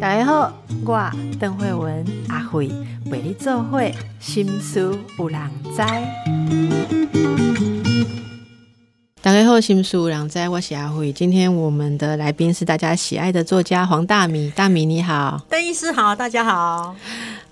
大家好，我邓慧文阿慧为你做会心思有人知。大家好，心思有人知，我是阿慧。今天我们的来宾是大家喜爱的作家黄大米，大米你好，邓医师好，大家好。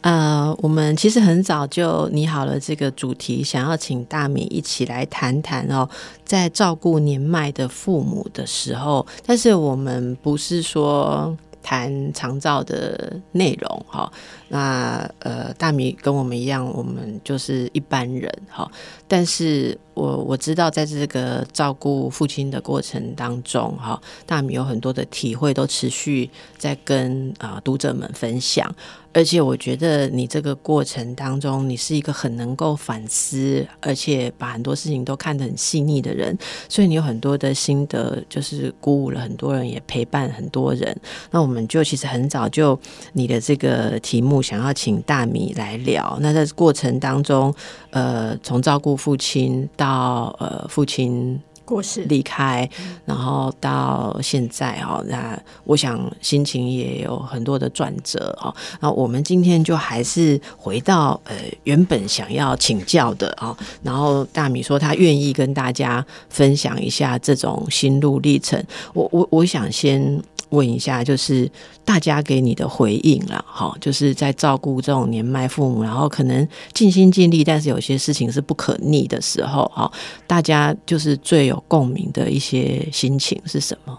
呃，我们其实很早就拟好了这个主题，想要请大米一起来谈谈哦，在照顾年迈的父母的时候，但是我们不是说。谈长照的内容哈，那呃，大米跟我们一样，我们就是一般人哈。但是我我知道，在这个照顾父亲的过程当中哈，大米有很多的体会，都持续在跟啊读者们分享。而且我觉得你这个过程当中，你是一个很能够反思，而且把很多事情都看得很细腻的人，所以你有很多的心得，就是鼓舞了很多人，也陪伴很多人。那我们就其实很早就你的这个题目想要请大米来聊。那在过程当中，呃，从照顾父亲到呃父亲。过世离开，然后到现在哦，那我想心情也有很多的转折哦。那我们今天就还是回到呃原本想要请教的哦。然后大米说他愿意跟大家分享一下这种心路历程。我我我想先。问一下，就是大家给你的回应了，哈，就是在照顾这种年迈父母，然后可能尽心尽力，但是有些事情是不可逆的时候，哈，大家就是最有共鸣的一些心情是什么？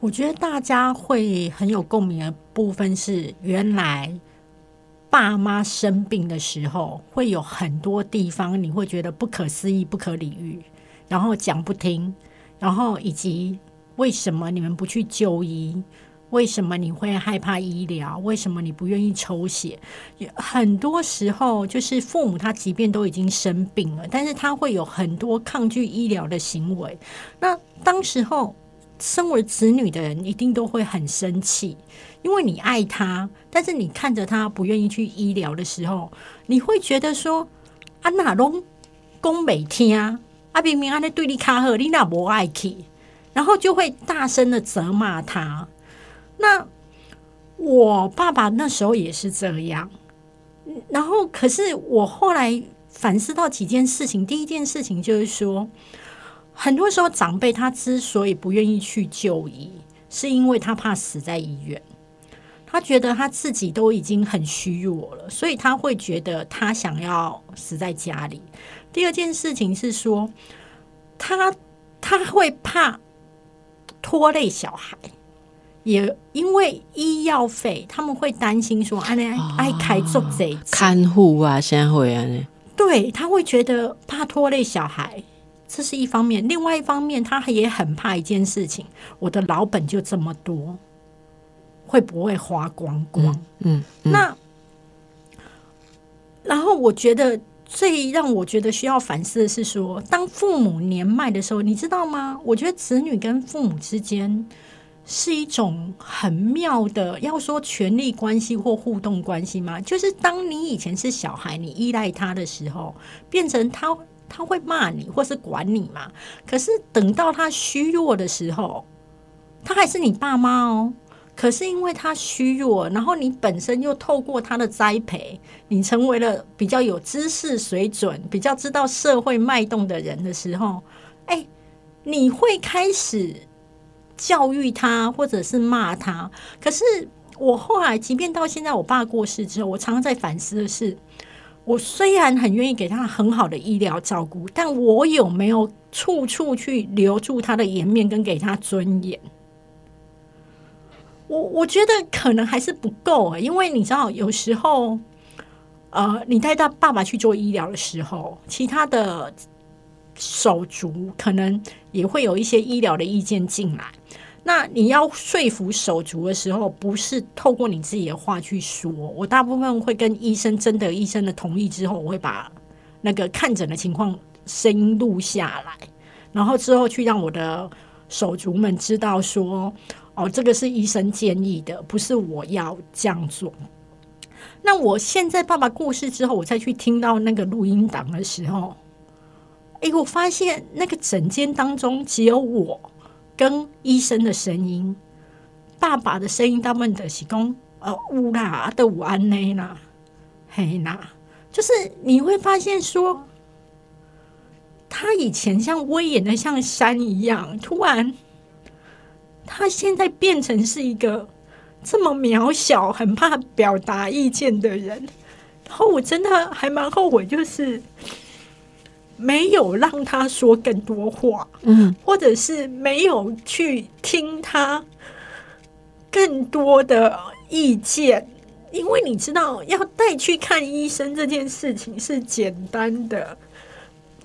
我觉得大家会很有共鸣的部分是，原来爸妈生病的时候，会有很多地方你会觉得不可思议、不可理喻，然后讲不听，然后以及。为什么你们不去就医？为什么你会害怕医疗？为什么你不愿意抽血？很多时候，就是父母他即便都已经生病了，但是他会有很多抗拒医疗的行为。那当时候，身为子女的人一定都会很生气，因为你爱他，但是你看着他不愿意去医疗的时候，你会觉得说：啊，哪拢讲每天啊，明明安尼对你卡好，你哪无爱去？然后就会大声的责骂他。那我爸爸那时候也是这样。然后，可是我后来反思到几件事情。第一件事情就是说，很多时候长辈他之所以不愿意去就医，是因为他怕死在医院。他觉得他自己都已经很虚弱了，所以他会觉得他想要死在家里。第二件事情是说，他他会怕。拖累小孩，也因为医药费，他们会担心说：“啊，爱开做贼看护啊，现在会啊。”对他会觉得怕拖累小孩，这是一方面。另外一方面，他也很怕一件事情：我的老本就这么多，会不会花光光？嗯，那然后我觉得。最让我觉得需要反思的是，说当父母年迈的时候，你知道吗？我觉得子女跟父母之间是一种很妙的，要说权力关系或互动关系吗？就是当你以前是小孩，你依赖他的时候，变成他他会骂你或是管你嘛。可是等到他虚弱的时候，他还是你爸妈哦。可是因为他虚弱，然后你本身又透过他的栽培，你成为了比较有知识水准、比较知道社会脉动的人的时候，哎，你会开始教育他，或者是骂他。可是我后来，即便到现在，我爸过世之后，我常常在反思的是：我虽然很愿意给他很好的医疗照顾，但我有没有处处去留住他的颜面，跟给他尊严？我我觉得可能还是不够，因为你知道，有时候，呃，你带他爸爸去做医疗的时候，其他的手足可能也会有一些医疗的意见进来。那你要说服手足的时候，不是透过你自己的话去说，我大部分会跟医生征得医生的同意之后，我会把那个看诊的情况声音录下来，然后之后去让我的手足们知道说。哦，这个是医生建议的，不是我要这样做。那我现在爸爸过世之后，我再去听到那个录音档的时候，哎，我发现那个整间当中只有我跟医生的声音，爸爸的声音，他们的是讲呃乌啦的午安呢啦，嘿啦，就是你会发现说，他以前像威严的像山一样，突然他现在变成是一个这么渺小、很怕表达意见的人，然后我真的还蛮后悔，就是。没有让他说更多话，嗯，或者是没有去听他更多的意见，因为你知道，要带去看医生这件事情是简单的。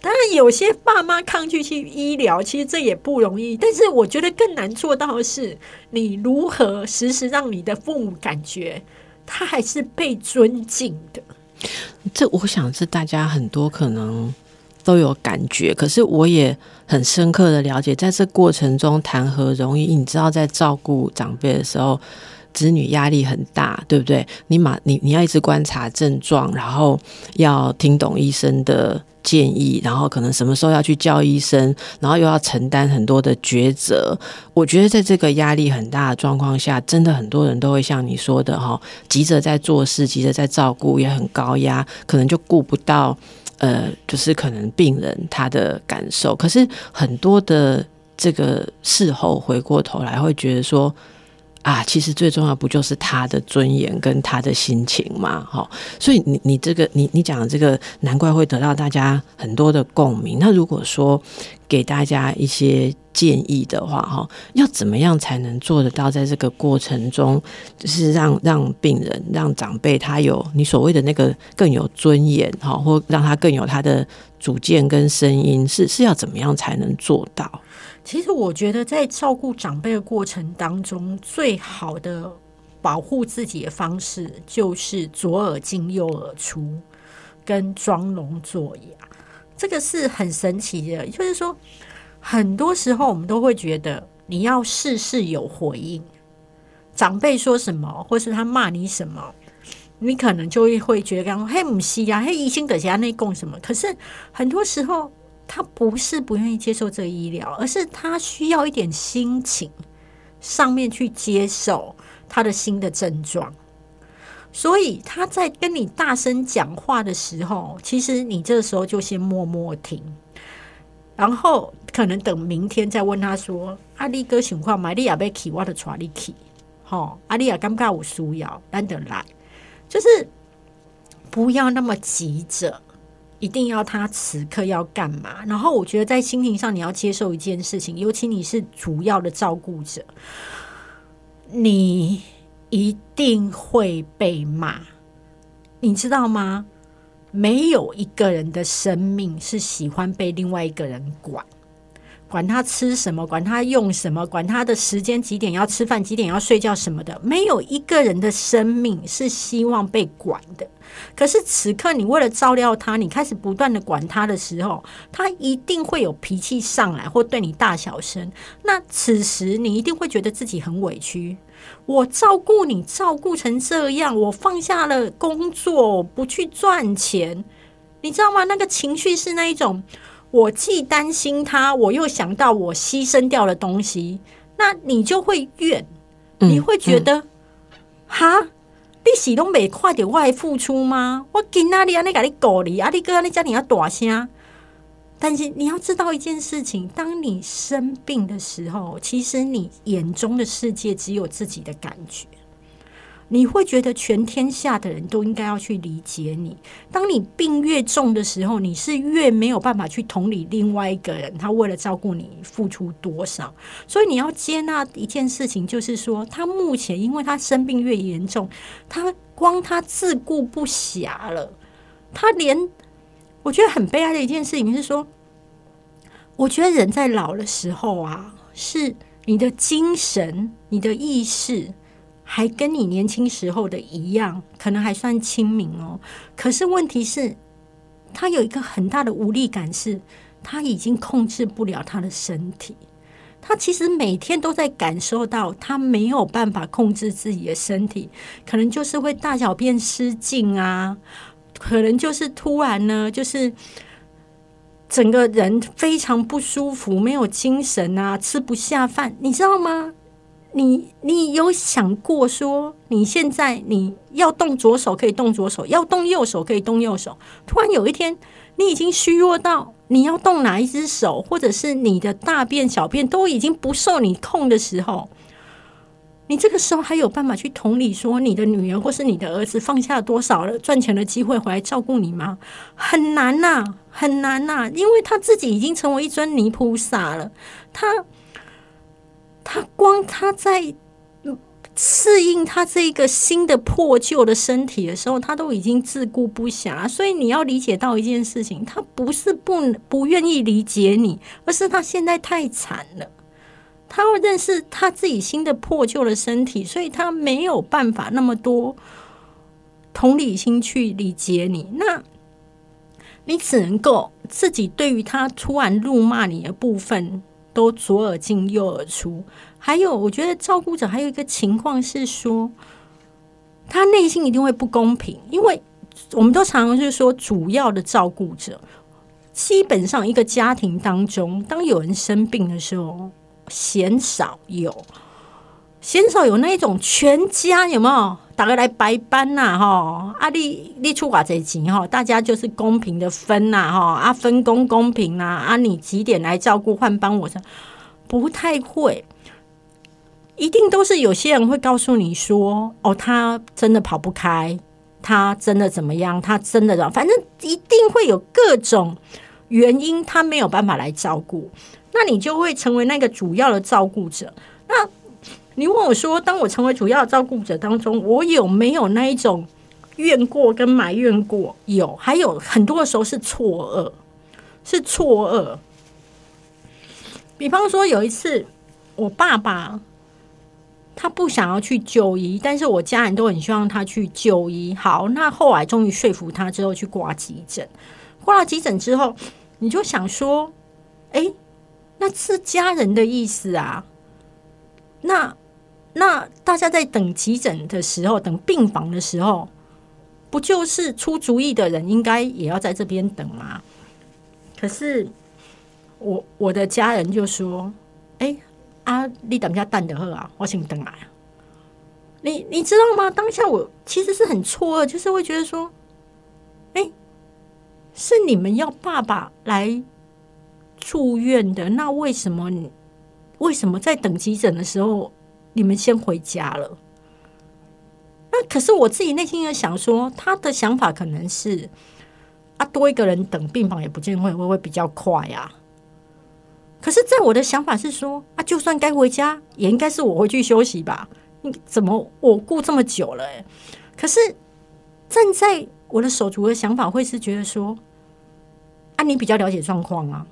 当然，有些爸妈抗拒去医疗，其实这也不容易。但是，我觉得更难做到的是，你如何时时让你的父母感觉他还是被尊敬的。这，我想是大家很多可能。都有感觉，可是我也很深刻的了解，在这过程中谈何容易？你知道，在照顾长辈的时候，子女压力很大，对不对？你马你你要一直观察症状，然后要听懂医生的建议，然后可能什么时候要去叫医生，然后又要承担很多的抉择。我觉得在这个压力很大的状况下，真的很多人都会像你说的哈，急着在做事，急着在照顾，也很高压，可能就顾不到。呃，就是可能病人他的感受，可是很多的这个事后回过头来会觉得说，啊，其实最重要不就是他的尊严跟他的心情嘛，哈，所以你你这个你你讲的这个，难怪会得到大家很多的共鸣。那如果说给大家一些。建议的话，哈，要怎么样才能做得到？在这个过程中，就是让让病人、让长辈他有你所谓的那个更有尊严，哈，或让他更有他的主见跟声音，是是要怎么样才能做到？其实我觉得，在照顾长辈的过程当中，最好的保护自己的方式，就是左耳进右耳出，跟装聋作哑。这个是很神奇的，就是说。很多时候，我们都会觉得你要事事有回应。长辈说什么，或是他骂你什么，你可能就会会觉得，嘿，唔是呀，嘿，医生等下内供什么？可是很多时候，他不是不愿意接受这医疗，而是他需要一点心情上面去接受他的新的症状。所以他在跟你大声讲话的时候，其实你这时候就先默默听。然后可能等明天再问他说：“阿力哥情况，玛利亚被起，我的传你起，吼，阿丽亚尴尬，我输要难得来，就是不要那么急着，一定要他此刻要干嘛？然后我觉得在心情上，你要接受一件事情，尤其你是主要的照顾者，你一定会被骂，你知道吗？”没有一个人的生命是喜欢被另外一个人管，管他吃什么，管他用什么，管他的时间几点要吃饭，几点要睡觉什么的。没有一个人的生命是希望被管的。可是此刻，你为了照料他，你开始不断的管他的时候，他一定会有脾气上来，或对你大小声。那此时，你一定会觉得自己很委屈。我照顾你，照顾成这样，我放下了工作，不去赚钱，你知道吗？那个情绪是那一种，我既担心他，我又想到我牺牲掉的东西，那你就会怨，你会觉得，哈，你始终没快点外付出吗？我今哪里啊？你甲你鼓励啊？你哥你家你要大声。但是你要知道一件事情：当你生病的时候，其实你眼中的世界只有自己的感觉。你会觉得全天下的人都应该要去理解你。当你病越重的时候，你是越没有办法去同理另外一个人，他为了照顾你付出多少。所以你要接纳一件事情，就是说，他目前因为他生病越严重，他光他自顾不暇了，他连。我觉得很悲哀的一件事情是说，我觉得人在老的时候啊，是你的精神、你的意识还跟你年轻时候的一样，可能还算清明哦。可是问题是，他有一个很大的无力感，是他已经控制不了他的身体。他其实每天都在感受到，他没有办法控制自己的身体，可能就是会大小便失禁啊。可能就是突然呢，就是整个人非常不舒服，没有精神啊，吃不下饭，你知道吗？你你有想过说，你现在你要动左手可以动左手，要动右手可以动右手，突然有一天你已经虚弱到你要动哪一只手，或者是你的大便小便都已经不受你控的时候，你这个时候还有办法去同理说你的女儿或是你的儿子放下多少了赚钱的机会回来照顾你吗？很难呐、很难呐、因为他自己已经成为一尊泥菩萨了，他。他光他在适应他这个新的破旧的身体的时候，他都已经自顾不暇。所以你要理解到一件事情，他不是不不愿意理解你，而是他现在太惨了。他会认识他自己新的破旧的身体，所以他没有办法那么多同理心去理解你。那你只能够自己对于他突然怒骂你的部分。都左耳进右耳出。还有，我觉得照顾者还有一个情况是说，他内心一定会不公平，因为我们都常常是说，主要的照顾者，基本上一个家庭当中，当有人生病的时候，鲜少有，鲜少有那一种全家有没有？大家来白班呐，哈！啊，你你出偌济钱哈？大家就是公平的分呐，哈！啊，分工公平呐，啊，你几点来照顾换班？我不太会，一定都是有些人会告诉你说，哦，他真的跑不开，他真的怎么样？他真的，反正一定会有各种原因，他没有办法来照顾，那你就会成为那个主要的照顾者。那你问我说，当我成为主要照顾者当中，我有没有那一种怨过跟埋怨过？有，还有很多的时候是错愕，是错愕。比方说，有一次我爸爸他不想要去就医，但是我家人都很希望他去就医。好，那后来终于说服他之后去挂急诊。挂了急诊之后，你就想说，哎，那是家人的意思啊，那。那大家在等急诊的时候，等病房的时候，不就是出主意的人应该也要在这边等吗？可是我我的家人就说：“哎啊，你等一下蛋的喝啊，我请等来。”你你知道吗？当下我其实是很错愕，就是会觉得说：“哎，是你们要爸爸来住院的，那为什么你为什么在等急诊的时候？”你们先回家了。那可是我自己内心在想说，他的想法可能是啊，多一个人等病房也不见会会会比较快啊。可是，在我的想法是说啊，就算该回家，也应该是我回去休息吧。你怎么我顾这么久了？哎，可是站在我的手足的想法，会是觉得说啊，你比较了解状况啊，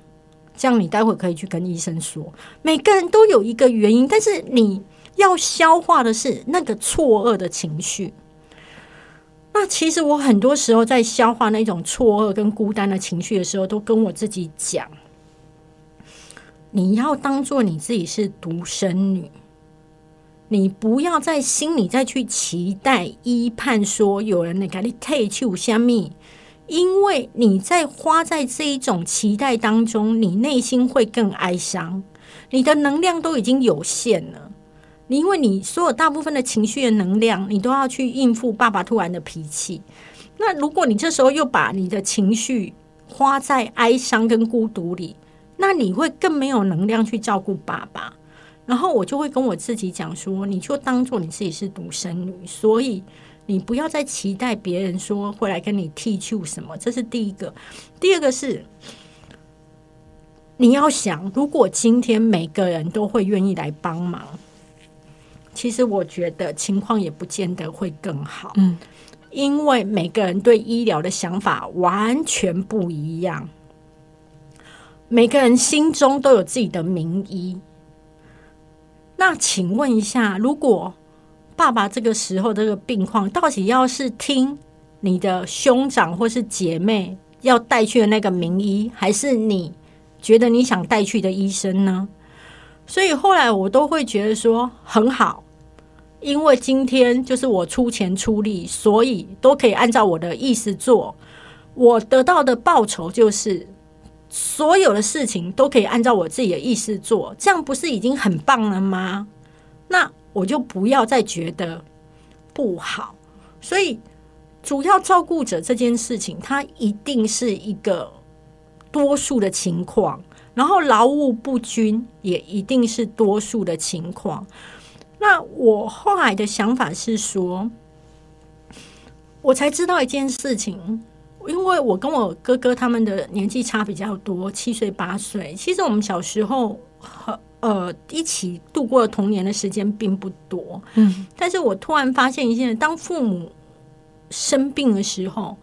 这样你待会可以去跟医生说。每个人都有一个原因，但是你。要消化的是那个错愕的情绪。那其实我很多时候在消化那种错愕跟孤单的情绪的时候，都跟我自己讲：你要当做你自己是独生女，你不要在心里再去期待、依盼说有人能给你退去香蜜，因为你在花在这一种期待当中，你内心会更哀伤，你的能量都已经有限了。你因为你所有大部分的情绪的能量，你都要去应付爸爸突然的脾气。那如果你这时候又把你的情绪花在哀伤跟孤独里，那你会更没有能量去照顾爸爸。然后我就会跟我自己讲说，你就当做你自己是独生女，所以你不要再期待别人说会来跟你替去什么。这是第一个。第二个是，你要想，如果今天每个人都会愿意来帮忙。其实我觉得情况也不见得会更好，嗯，因为每个人对医疗的想法完全不一样，每个人心中都有自己的名医。那请问一下，如果爸爸这个时候这个病况，到底要是听你的兄长或是姐妹要带去的那个名医，还是你觉得你想带去的医生呢？所以后来我都会觉得说很好。因为今天就是我出钱出力，所以都可以按照我的意思做。我得到的报酬就是所有的事情都可以按照我自己的意思做，这样不是已经很棒了吗？那我就不要再觉得不好。所以，主要照顾者这件事情，它一定是一个多数的情况，然后劳务不均也一定是多数的情况。那我后来的想法是说，我才知道一件事情。因为我跟我哥哥他们的年纪差比较多，七岁八岁。其实我们小时候和呃一起度过的童年的时间并不多。嗯，但是我突然发现一件：当父母生病的时候，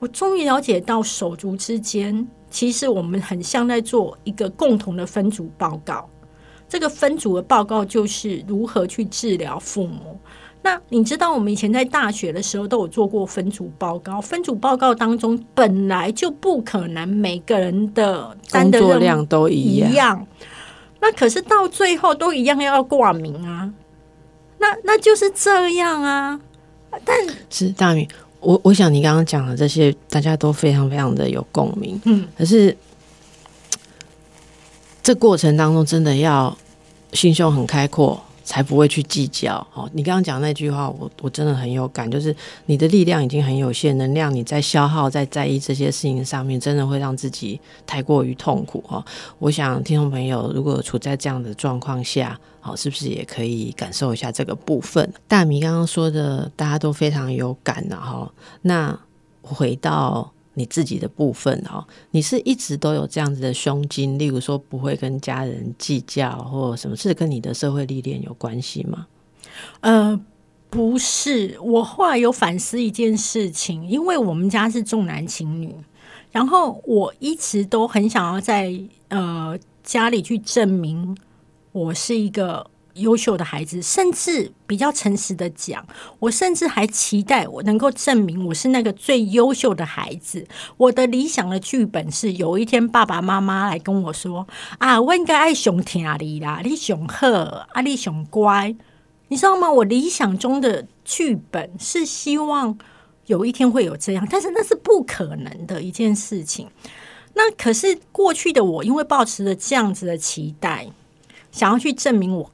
我终于了解到手足之间，其实我们很像在做一个共同的分组报告。这个分组的报告就是如何去治疗父母。那你知道，我们以前在大学的时候都有做过分组报告。分组报告当中本来就不可能每个人的工作量都一样，那可是到最后都一样要挂名啊。那那就是这样啊。但是大明，我我想你刚刚讲的这些，大家都非常非常的有共鸣。嗯，可是这过程当中真的要心胸很开阔。才不会去计较哦。你刚刚讲那句话，我我真的很有感，就是你的力量已经很有限，能量你在消耗，在在意这些事情上面，真的会让自己太过于痛苦哦。我想听众朋友如果处在这样的状况下，好，是不是也可以感受一下这个部分？大米刚刚说的，大家都非常有感的哈。那回到。你自己的部分哦，你是一直都有这样子的胸襟，例如说不会跟家人计较，或什么是跟你的社会历练有关系吗？呃，不是，我后来有反思一件事情，因为我们家是重男轻女，然后我一直都很想要在呃家里去证明我是一个。优秀的孩子，甚至比较诚实的讲，我甚至还期待我能够证明我是那个最优秀的孩子。我的理想的剧本是，有一天爸爸妈妈来跟我说：“啊，我应该爱熊听你啦，你熊贺，啊，你熊乖。”你知道吗？我理想中的剧本是希望有一天会有这样，但是那是不可能的一件事情。那可是过去的我，因为抱持着这样子的期待，想要去证明我。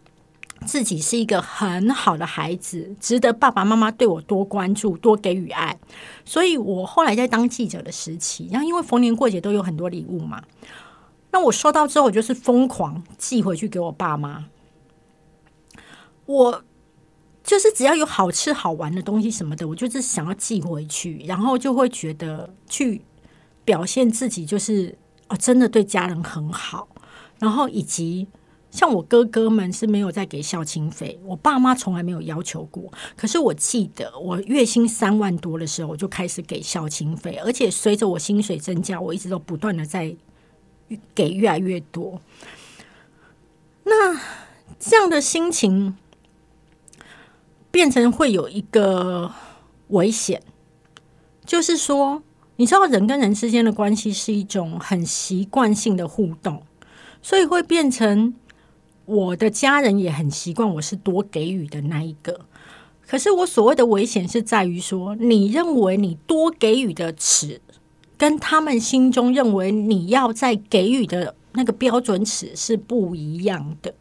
自己是一个很好的孩子，值得爸爸妈妈对我多关注、多给予爱。所以我后来在当记者的时期，然后因为逢年过节都有很多礼物嘛，那我收到之后，我就是疯狂寄回去给我爸妈。我就是只要有好吃好玩的东西什么的，我就是想要寄回去，然后就会觉得去表现自己，就是哦，真的对家人很好，然后以及。像我哥哥们是没有在给孝亲费，我爸妈从来没有要求过。可是我记得我月薪三万多的时候，我就开始给孝亲费，而且随着我薪水增加，我一直都不断的在给越来越多。那这样的心情变成会有一个危险，就是说，你知道人跟人之间的关系是一种很习惯性的互动，所以会变成。我的家人也很习惯我是多给予的那一个，可是我所谓的危险是在于说，你认为你多给予的尺，跟他们心中认为你要在给予的那个标准尺是不一样的。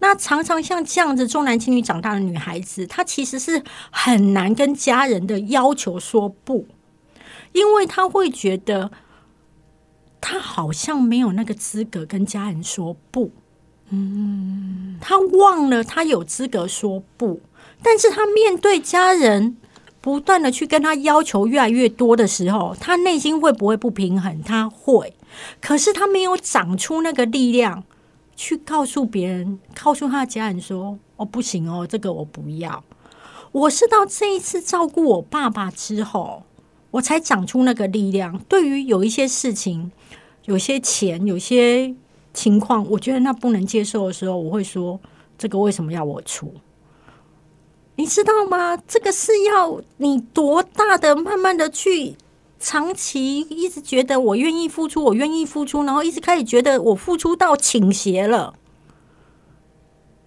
那常常像这样子重男轻女长大的女孩子，她其实是很难跟家人的要求说不，因为她会觉得她好像没有那个资格跟家人说不。嗯，他忘了他有资格说不，但是他面对家人不断的去跟他要求越来越多的时候，他内心会不会不平衡？他会，可是他没有长出那个力量去告诉别人，告诉他的家人说：“哦，不行哦，这个我不要。”我是到这一次照顾我爸爸之后，我才长出那个力量。对于有一些事情，有些钱，有些。情况，我觉得那不能接受的时候，我会说：“这个为什么要我出？你知道吗？这个是要你多大的，慢慢的去长期一直觉得我愿意付出，我愿意付出，然后一直开始觉得我付出到倾斜了，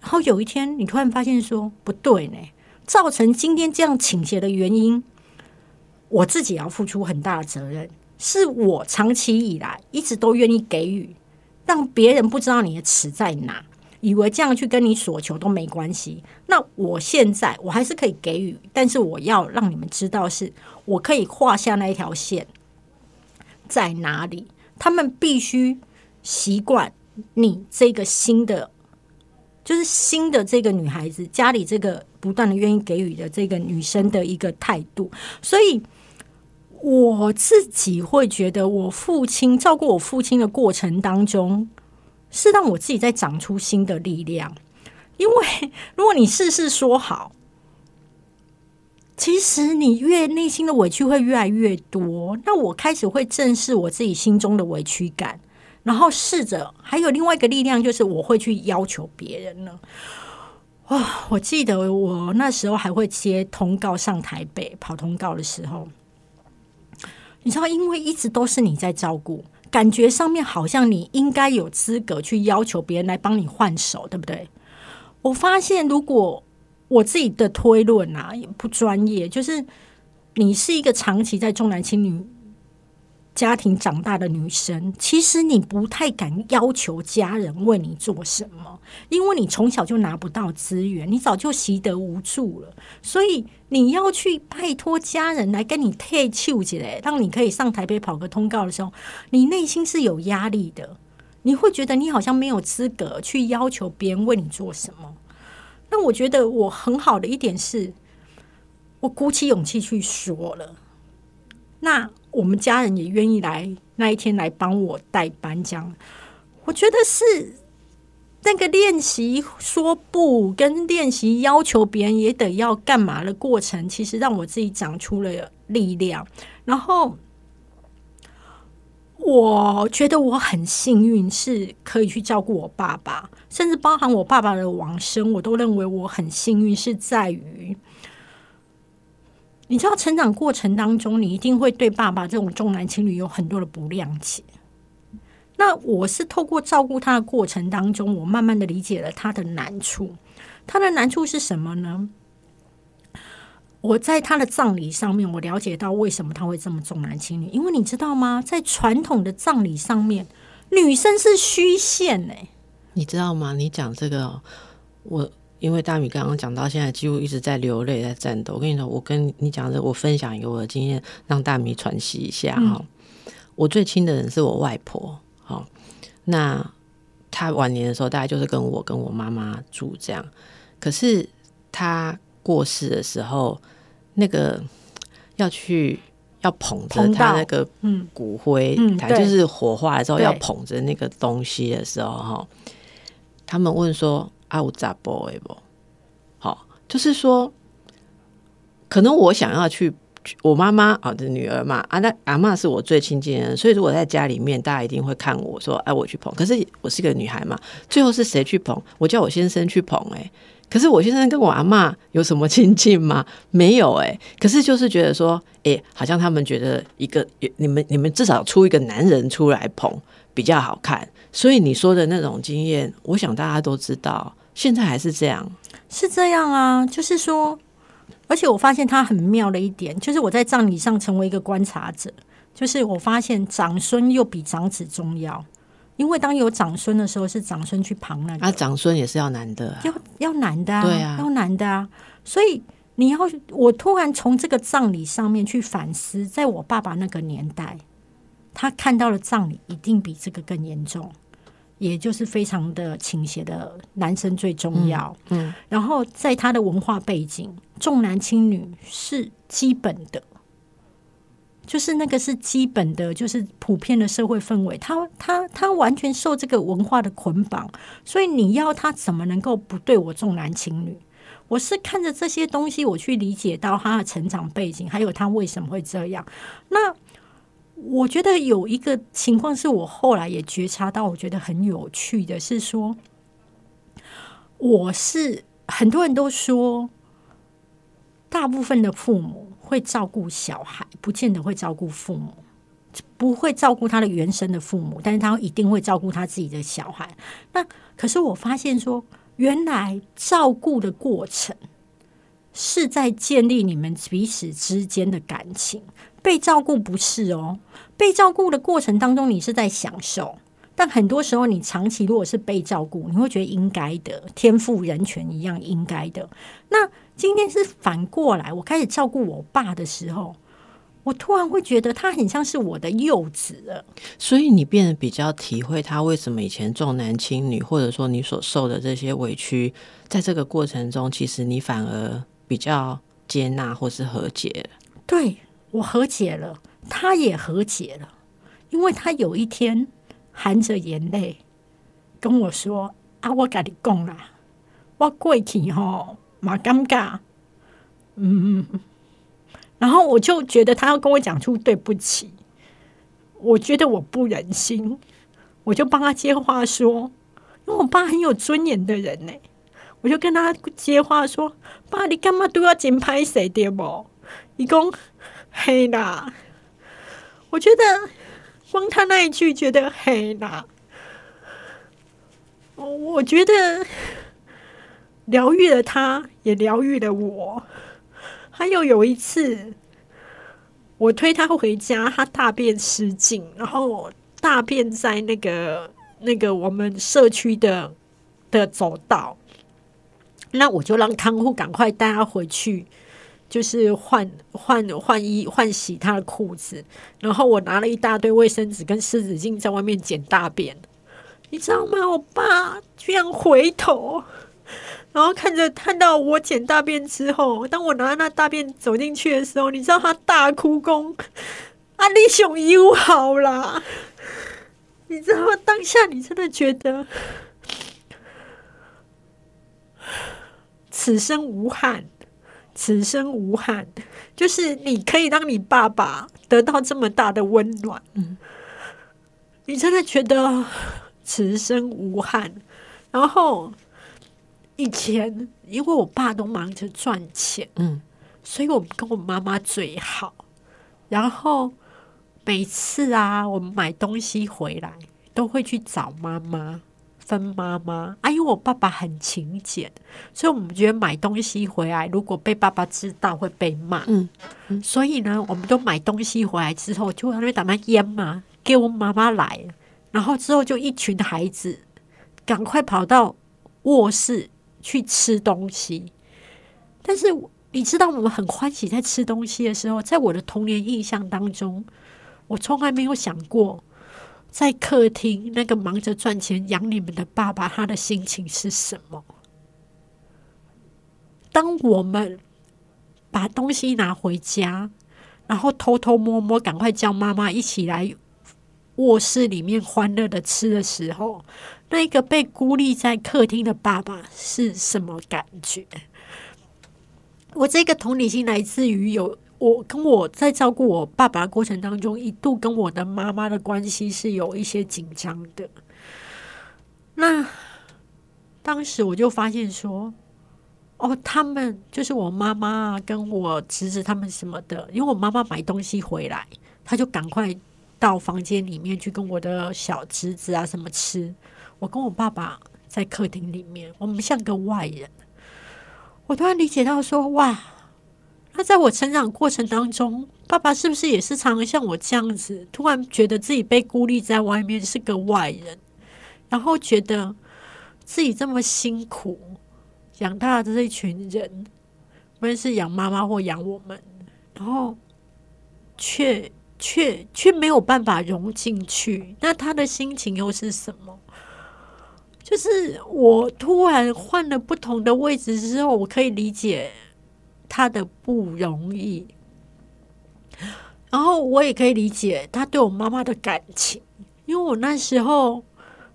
然后有一天你突然发现说不对呢，造成今天这样倾斜的原因，我自己要付出很大的责任。是我长期以来一直都愿意给予，让别人不知道你的尺在哪，以为这样去跟你索求都没关系。那我现在我还是可以给予，但是我要让你们知道，是我可以画下那一条线在哪里。他们必须习惯你这个新的，就是新的这个女孩子家里这个不断的愿意给予的这个女生的一个态度，所以。我自己会觉得，我父亲照顾我父亲的过程当中，是让我自己在长出新的力量。因为 如果你事事说好，其实你越内心的委屈会越来越多。那我开始会正视我自己心中的委屈感，然后试着还有另外一个力量，就是我会去要求别人了。哇！我记得我那时候还会接通告上台北跑通告的时候。你知道，因为一直都是你在照顾，感觉上面好像你应该有资格去要求别人来帮你换手，对不对？我发现，如果我自己的推论啊，也不专业，就是你是一个长期在重男轻女。家庭长大的女生，其实你不太敢要求家人为你做什么，因为你从小就拿不到资源，你早就习得无助了。所以你要去拜托家人来跟你退休起来，让你可以上台北跑个通告的时候，你内心是有压力的。你会觉得你好像没有资格去要求别人为你做什么。那我觉得我很好的一点是，我鼓起勇气去说了。那我们家人也愿意来那一天来帮我代班，这样我觉得是那个练习说不跟练习要求别人也得要干嘛的过程，其实让我自己长出了力量。然后我觉得我很幸运，是可以去照顾我爸爸，甚至包含我爸爸的往生，我都认为我很幸运，是在于。你知道，成长过程当中，你一定会对爸爸这种重男轻女有很多的不谅解。那我是透过照顾他的过程当中，我慢慢的理解了他的难处。他的难处是什么呢？我在他的葬礼上面，我了解到为什么他会这么重男轻女。因为你知道吗？在传统的葬礼上面，女生是虚线诶。你知道吗？你讲这个，我。因为大米刚刚讲到现在，几乎一直在流泪，在战斗。我跟你说，我跟你讲的，我分享一个我的经验，让大米喘息一下哈。我最亲的人是我外婆，好，那她晚年的时候，大概就是跟我跟我妈妈住这样。可是她过世的时候，那个要去要捧着她那个骨灰，她就是火化的时候要捧着那个东西的时候，哈，他们问说。啊，有杂波诶不？好，就是说，可能我想要去，我妈妈啊的女儿嘛，啊，那阿妈是我最亲近的人，所以如果在家里面，大家一定会看我说，哎，我去捧。可是我是个女孩嘛，最后是谁去捧？我叫我先生去捧，哎，可是我先生跟我阿妈有什么亲近吗？没有，哎，可是就是觉得说，哎，好像他们觉得一个你们你们至少出一个男人出来捧比较好看，所以你说的那种经验，我想大家都知道。现在还是这样，是这样啊，就是说，而且我发现他很妙的一点，就是我在葬礼上成为一个观察者，就是我发现长孙又比长子重要，因为当有长孙的时候，是长孙去旁那个，啊，长孙也是要男的，要要男的啊，对啊，要男的啊，所以你要我突然从这个葬礼上面去反思，在我爸爸那个年代，他看到的葬礼一定比这个更严重。也就是非常的倾斜的男生最重要，嗯，然后在他的文化背景，重男轻女是基本的，就是那个是基本的，就是普遍的社会氛围，他他他完全受这个文化的捆绑，所以你要他怎么能够不对我重男轻女？我是看着这些东西，我去理解到他的成长背景，还有他为什么会这样。那我觉得有一个情况是我后来也觉察到，我觉得很有趣的是说，我是很多人都说，大部分的父母会照顾小孩，不见得会照顾父母，不会照顾他的原生的父母，但是他一定会照顾他自己的小孩。那可是我发现说，原来照顾的过程是在建立你们彼此之间的感情。被照顾不是哦，被照顾的过程当中，你是在享受。但很多时候，你长期如果是被照顾，你会觉得应该的，天赋人权一样应该的。那今天是反过来，我开始照顾我爸的时候，我突然会觉得他很像是我的幼子了。所以你变得比较体会他为什么以前重男轻女，或者说你所受的这些委屈，在这个过程中，其实你反而比较接纳或是和解。对我和解了，他也和解了，因为他有一天。含着眼泪跟我说：“啊，我跟你讲啦，我过去吼嘛尴尬，嗯，然后我就觉得他要跟我讲出对不起，我觉得我不忍心，我就帮他接话说，因为我爸很有尊严的人呢，我就跟他接话说：爸，你干嘛都要紧拍谁的不？一共黑啦，我觉得。”光他那一句觉得黑啦，我觉得疗愈了他，也疗愈了我。还有有一次，我推他回家，他大便失禁，然后大便在那个那个我们社区的的走道，那我就让看护赶快带他回去。就是换换换衣换洗他的裤子，然后我拿了一大堆卫生纸跟湿纸巾在外面捡大便，你知道吗？我爸居然回头，然后看着看到我捡大便之后，当我拿那大便走进去的时候，你知道他大哭公啊，你熊又好啦，你知道当下你真的觉得此生无憾。此生无憾，就是你可以让你爸爸得到这么大的温暖。嗯，你真的觉得此生无憾。然后以前因为我爸都忙着赚钱，嗯，所以我们跟我妈妈最好。然后每次啊，我们买东西回来都会去找妈妈。分妈妈啊，因为我爸爸很勤俭，所以我们觉得买东西回来如果被爸爸知道会被骂。嗯，所以呢，我们都买东西回来之后，就在那边打那烟嘛，给我妈妈来，然后之后就一群孩子赶快跑到卧室去吃东西。但是你知道，我们很欢喜在吃东西的时候，在我的童年印象当中，我从来没有想过。在客厅，那个忙着赚钱养你们的爸爸，他的心情是什么？当我们把东西拿回家，然后偷偷摸摸赶快叫妈妈一起来卧室里面欢乐的吃的时候，那个被孤立在客厅的爸爸是什么感觉？我这个同理心来自于有。我跟我在照顾我爸爸的过程当中，一度跟我的妈妈的关系是有一些紧张的。那当时我就发现说，哦，他们就是我妈妈跟我侄子他们什么的，因为我妈妈买东西回来，他就赶快到房间里面去跟我的小侄子啊什么吃。我跟我爸爸在客厅里面，我们像个外人。我突然理解到说，哇！那在我成长过程当中，爸爸是不是也是常常像我这样子，突然觉得自己被孤立在外面，是个外人，然后觉得自己这么辛苦养大的这一群人，无论是养妈妈或养我们，然后却却却没有办法融进去，那他的心情又是什么？就是我突然换了不同的位置之后，我可以理解。他的不容易，然后我也可以理解他对我妈妈的感情，因为我那时候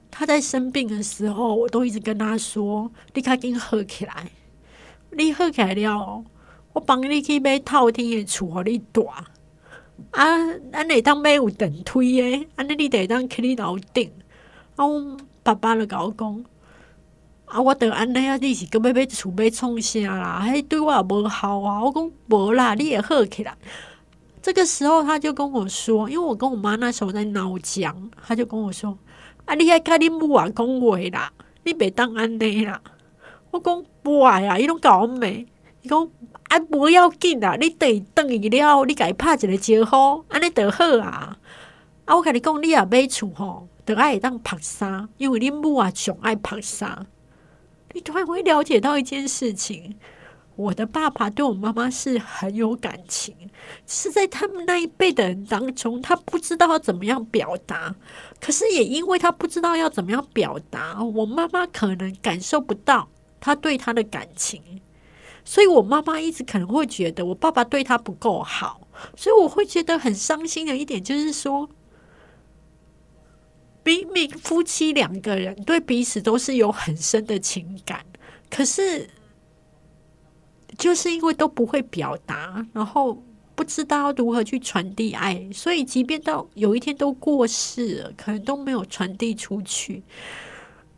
他在生病的时候，我都一直跟他说：“你赶紧喝起来，你喝起来了，我帮你去买透天的厝，和你住啊，咱会当买有电梯的，安尼你得当去你楼顶。”然后爸爸就跟我讲。啊！我得安尼啊！你是根要要厝要创啥啦？迄对我也无效啊！我讲无啦，你也好起来。这个时候，他就跟我说，因为我跟我妈那时候在闹僵，他就跟我说：“啊，你爱甲你母啊讲话啦，你别当安尼啦。”我讲不爱啊，伊拢搞我美。伊讲啊，不要紧啦，你等等伊了，你甲伊拍一个招呼，安尼就好啊。啊，我甲你讲，你也买厝吼，就爱当拍衫，因为恁母啊上爱拍衫。你突然会了解到一件事情。我的爸爸对我妈妈是很有感情，是在他们那一辈的人当中，他不知道要怎么样表达，可是也因为他不知道要怎么样表达，我妈妈可能感受不到他对他的感情，所以我妈妈一直可能会觉得我爸爸对他不够好，所以我会觉得很伤心的一点就是说，明明夫妻两个人对彼此都是有很深的情感，可是。就是因为都不会表达，然后不知道如何去传递爱，所以即便到有一天都过世了，可能都没有传递出去。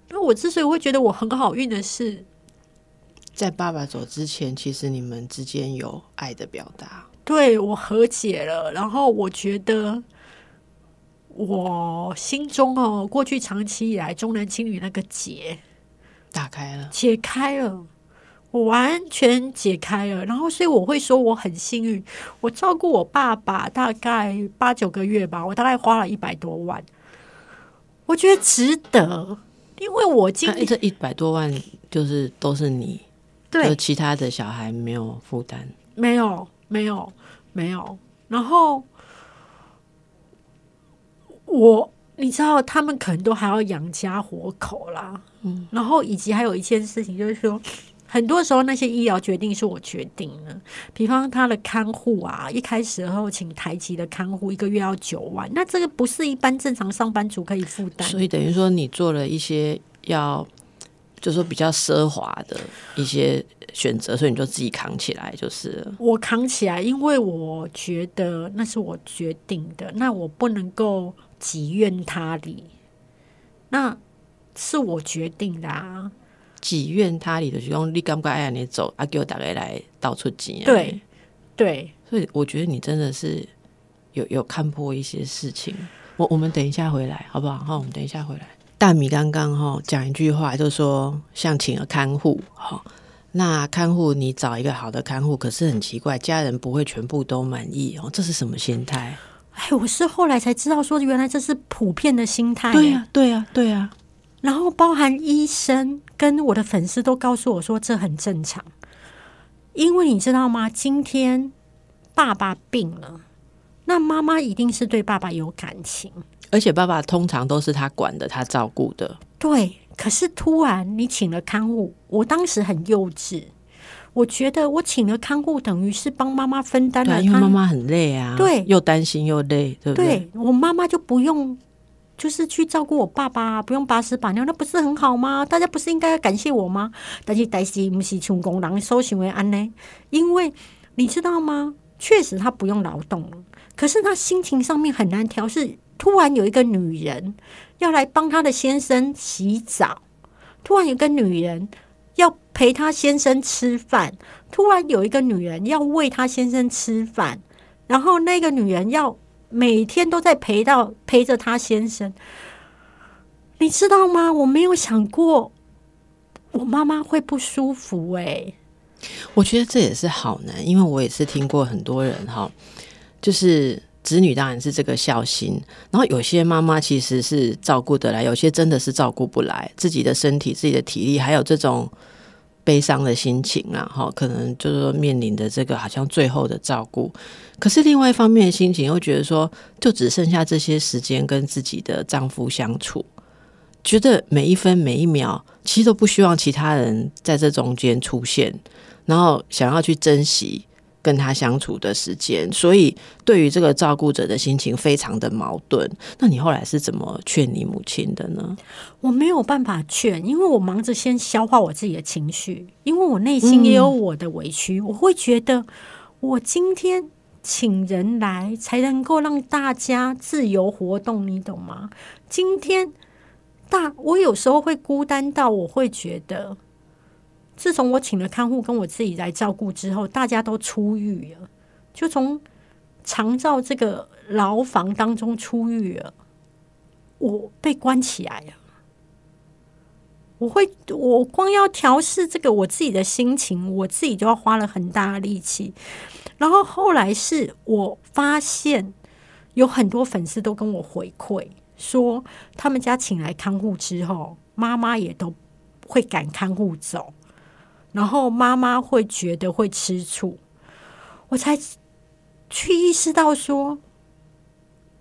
那我之所以会觉得我很好运的是，在爸爸走之前，其实你们之间有爱的表达，对我和解了。然后我觉得我心中哦，过去长期以来重男轻女那个结打开了，解开了。我完全解开了，然后所以我会说我很幸运，我照顾我爸爸大概八九个月吧，我大概花了一百多万，我觉得值得，因为我今这一百多万就是都是你，对，其他的小孩没有负担，没有，没有，没有，然后我你知道他们可能都还要养家活口啦，嗯，然后以及还有一件事情就是说。很多时候，那些医疗决定是我决定的。比方他的看护啊，一开始后请台籍的看护，一个月要九万，那这个不是一般正常上班族可以负担。所以等于说，你做了一些要，就说比较奢华的一些选择，所以你就自己扛起来，就是我扛起来，因为我觉得那是我决定的，那我不能够己怨他理，那是我决定的啊。己怨他理的，就用你敢不敢爱你走，啊，给我打开来到处挤。对对，所以我觉得你真的是有有看破一些事情。我我们等一下回来好不好？哈，我们等一下回来。大米刚刚哈讲一句话，就说像请了看护，哈，那看护你找一个好的看护，可是很奇怪，家人不会全部都满意哦，这是什么心态？哎，我是后来才知道，说原来这是普遍的心态。对呀，对呀，对呀。然后包含医生跟我的粉丝都告诉我说这很正常，因为你知道吗？今天爸爸病了，那妈妈一定是对爸爸有感情，而且爸爸通常都是他管的，他照顾的。对，可是突然你请了看护，我当时很幼稚，我觉得我请了看护等于是帮妈妈分担了，因为妈妈很累啊，对，又担心又累，对不对？我妈妈就不用。就是去照顾我爸爸，不用把屎把尿，那不是很好吗？大家不是应该要感谢我吗？但是但是不是穷工人收行为安呢？因为你知道吗？确实他不用劳动，可是他心情上面很难调试。突然有一个女人要来帮他的先生洗澡，突然有个女人要陪他先生吃饭，突然有一个女人要喂他先生吃饭，然后那个女人要。每天都在陪到陪着他先生，你知道吗？我没有想过我妈妈会不舒服。哎，我觉得这也是好难，因为我也是听过很多人哈，就是子女当然是这个孝心，然后有些妈妈其实是照顾得来，有些真的是照顾不来自己的身体、自己的体力，还有这种。悲伤的心情啊，哈，可能就是说面临的这个好像最后的照顾，可是另外一方面的心情又觉得说，就只剩下这些时间跟自己的丈夫相处，觉得每一分每一秒其实都不希望其他人在这中间出现，然后想要去珍惜。跟他相处的时间，所以对于这个照顾者的心情非常的矛盾。那你后来是怎么劝你母亲的呢？我没有办法劝，因为我忙着先消化我自己的情绪，因为我内心也有我的委屈。我会觉得，我今天请人来才能够让大家自由活动，你懂吗？今天大，我有时候会孤单到，我会觉得。自从我请了看护跟我自己来照顾之后，大家都出狱了，就从长照这个牢房当中出狱了。我被关起来了，我会，我光要调试这个我自己的心情，我自己就要花了很大的力气。然后后来是我发现有很多粉丝都跟我回馈说，他们家请来看护之后，妈妈也都会赶看护走，然后妈妈会觉得会吃醋，我才去意识到说。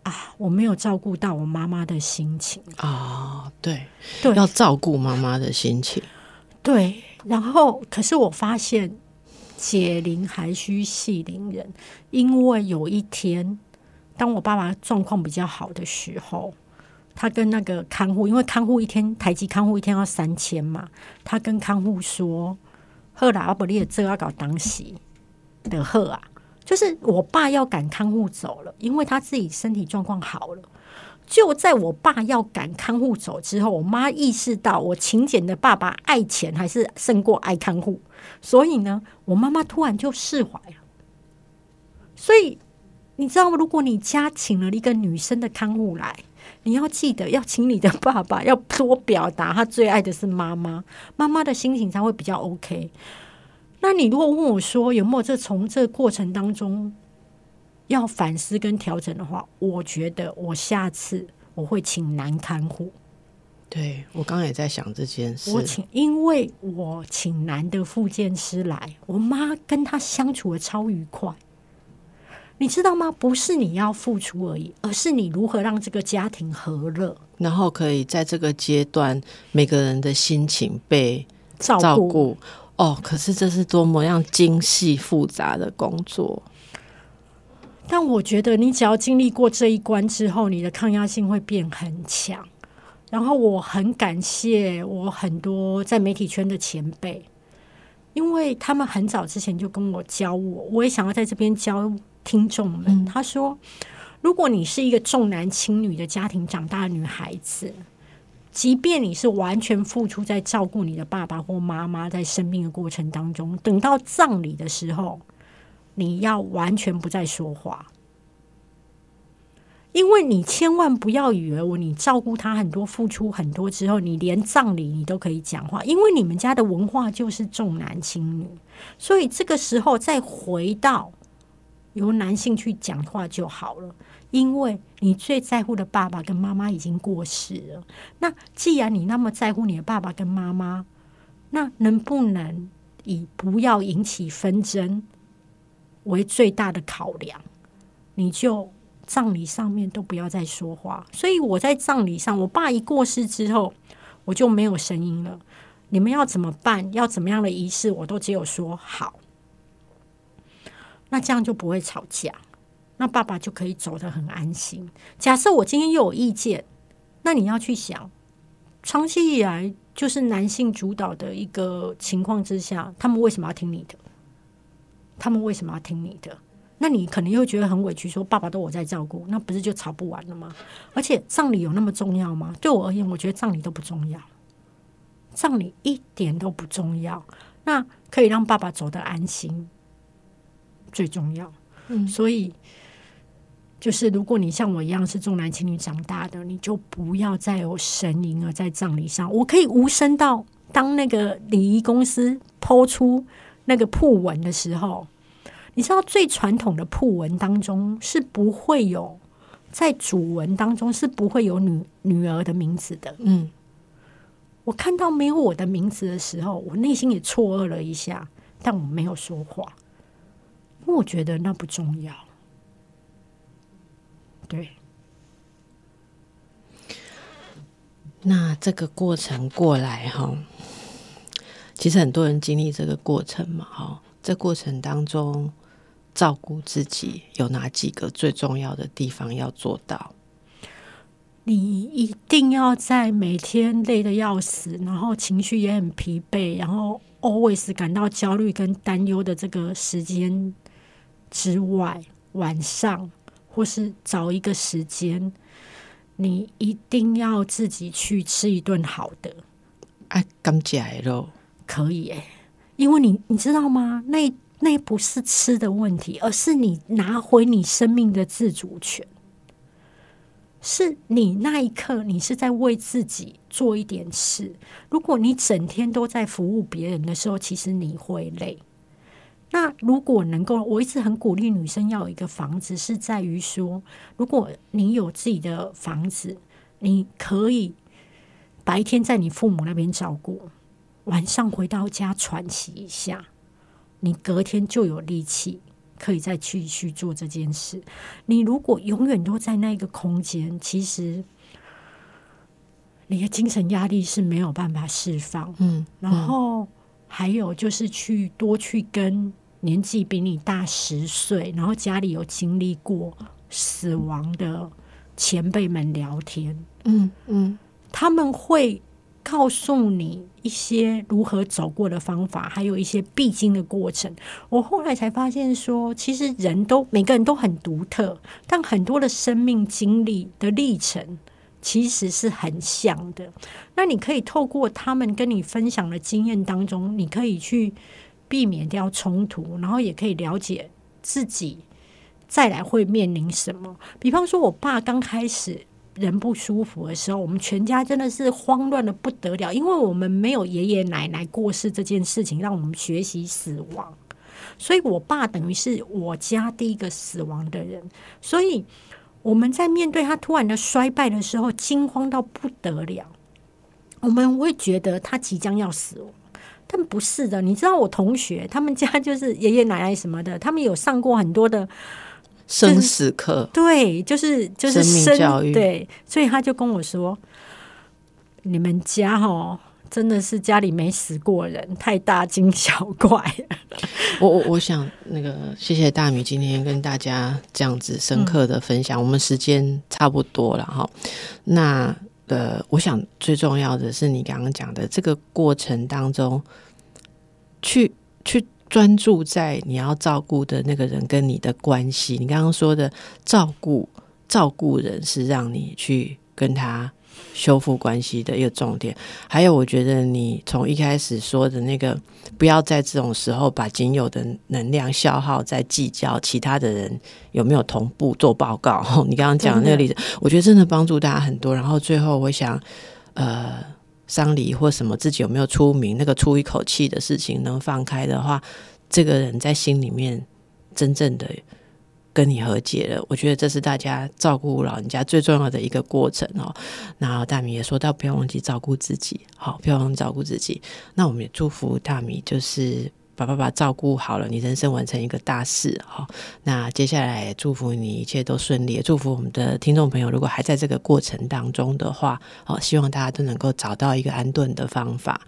啊，我没有照顾到我妈妈的心情啊！对，对，要照顾妈妈的心情。对，然后可是我发现解铃还需系铃人，因为有一天，当我爸爸状况比较好的时候，他跟那个看护，因为看护一天台籍看护一天要三千嘛，他跟看护说：“赫拉阿伯利的这要搞当席的赫啊。”就是我爸要赶看护走了，因为他自己身体状况好了。就在我爸要赶看护走之后，我妈意识到我勤俭的爸爸爱钱还是胜过爱看护，所以呢，我妈妈突然就释怀了。所以你知道，如果你家请了一个女生的看护来，你要记得要请你的爸爸 要多表达，他最爱的是妈妈，妈妈的心情才会比较 OK。那你如果问我说有没有这从这过程当中要反思跟调整的话，我觉得我下次我会请男看护。对我刚刚也在想这件事，我请，因为我请男的复健师来，我妈跟他相处的超愉快，你知道吗？不是你要付出而已，而是你如何让这个家庭和乐，然后可以在这个阶段每个人的心情被照顾。哦，可是这是多么样精细复杂的工作！但我觉得，你只要经历过这一关之后，你的抗压性会变很强。然后，我很感谢我很多在媒体圈的前辈，因为他们很早之前就跟我教我，我也想要在这边教听众们。他说，如果你是一个重男轻女的家庭长大的女孩子。即便你是完全付出在照顾你的爸爸或妈妈在生病的过程当中，等到葬礼的时候，你要完全不再说话，因为你千万不要以为我你照顾他很多、付出很多之后，你连葬礼你都可以讲话，因为你们家的文化就是重男轻女，所以这个时候再回到由男性去讲话就好了。因为你最在乎的爸爸跟妈妈已经过世了，那既然你那么在乎你的爸爸跟妈妈，那能不能以不要引起纷争为最大的考量？你就葬礼上面都不要再说话。所以我在葬礼上，我爸一过世之后，我就没有声音了。你们要怎么办？要怎么样的仪式，我都只有说好。那这样就不会吵架。那爸爸就可以走得很安心。假设我今天又有意见，那你要去想，长期以来就是男性主导的一个情况之下，他们为什么要听你的？他们为什么要听你的？那你可能又觉得很委屈，说爸爸都我在照顾，那不是就吵不完了吗？而且葬礼有那么重要吗？对我而言，我觉得葬礼都不重要，葬礼一点都不重要。那可以让爸爸走得安心，最重要。嗯，所以。就是如果你像我一样是重男轻女长大的，你就不要再有神灵了在葬礼上。我可以无声到当那个礼仪公司抛出那个铺文的时候，你知道最传统的铺文当中是不会有在主文当中是不会有女女儿的名字的。嗯，我看到没有我的名字的时候，我内心也错愕了一下，但我没有说话，我觉得那不重要。对，那这个过程过来哈，其实很多人经历这个过程嘛，哈，这过程当中照顾自己有哪几个最重要的地方要做到？你一定要在每天累得要死，然后情绪也很疲惫，然后 always 感到焦虑跟担忧的这个时间之外，晚上。或是找一个时间，你一定要自己去吃一顿好的。哎，刚来喽，可以哎，因为你你知道吗？那那不是吃的问题，而是你拿回你生命的自主权。是你那一刻你是在为自己做一点事。如果你整天都在服务别人的时候，其实你会累。那如果能够，我一直很鼓励女生要有一个房子，是在于说，如果你有自己的房子，你可以白天在你父母那边照顾，晚上回到家喘息一下，你隔天就有力气可以再去去做这件事。你如果永远都在那个空间，其实你的精神压力是没有办法释放。嗯，然后还有就是去多去跟。年纪比你大十岁，然后家里有经历过死亡的前辈们聊天，嗯嗯，他们会告诉你一些如何走过的方法，还有一些必经的过程。我后来才发现说，其实人都每个人都很独特，但很多的生命经历的历程其实是很像的。那你可以透过他们跟你分享的经验当中，你可以去。避免掉冲突，然后也可以了解自己再来会面临什么。比方说，我爸刚开始人不舒服的时候，我们全家真的是慌乱的不得了，因为我们没有爷爷奶奶过世这件事情，让我们学习死亡。所以我爸等于是我家第一个死亡的人，所以我们在面对他突然的衰败的时候，惊慌到不得了。我们会觉得他即将要死亡。但不是的，你知道我同学他们家就是爷爷奶奶什么的，他们有上过很多的生死课，对，就是就是生命教育，对，所以他就跟我说：“你们家哦，真的是家里没死过人，太大惊小怪。”我我我想那个谢谢大米今天跟大家这样子深刻的分享，我们时间差不多了哈，那。呃，我想最重要的是你刚刚讲的这个过程当中，去去专注在你要照顾的那个人跟你的关系。你刚刚说的照顾照顾人是让你去跟他。修复关系的一个重点，还有我觉得你从一开始说的那个，不要在这种时候把仅有的能量消耗在计较其他的人有没有同步做报告。你刚刚讲的那个例子，我觉得真的帮助大家很多。然后最后我想，呃，丧礼或什么自己有没有出名，那个出一口气的事情能放开的话，这个人在心里面真正的。跟你和解了，我觉得这是大家照顾老人家最重要的一个过程哦。那大米也说到，不要忘记照顾自己，好，不要忘记照顾自己。那我们也祝福大米，就是把爸爸照顾好了，你人生完成一个大事哈。那接下来祝福你一切都顺利，祝福我们的听众朋友，如果还在这个过程当中的话，好，希望大家都能够找到一个安顿的方法。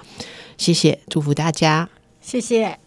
谢谢，祝福大家，谢谢。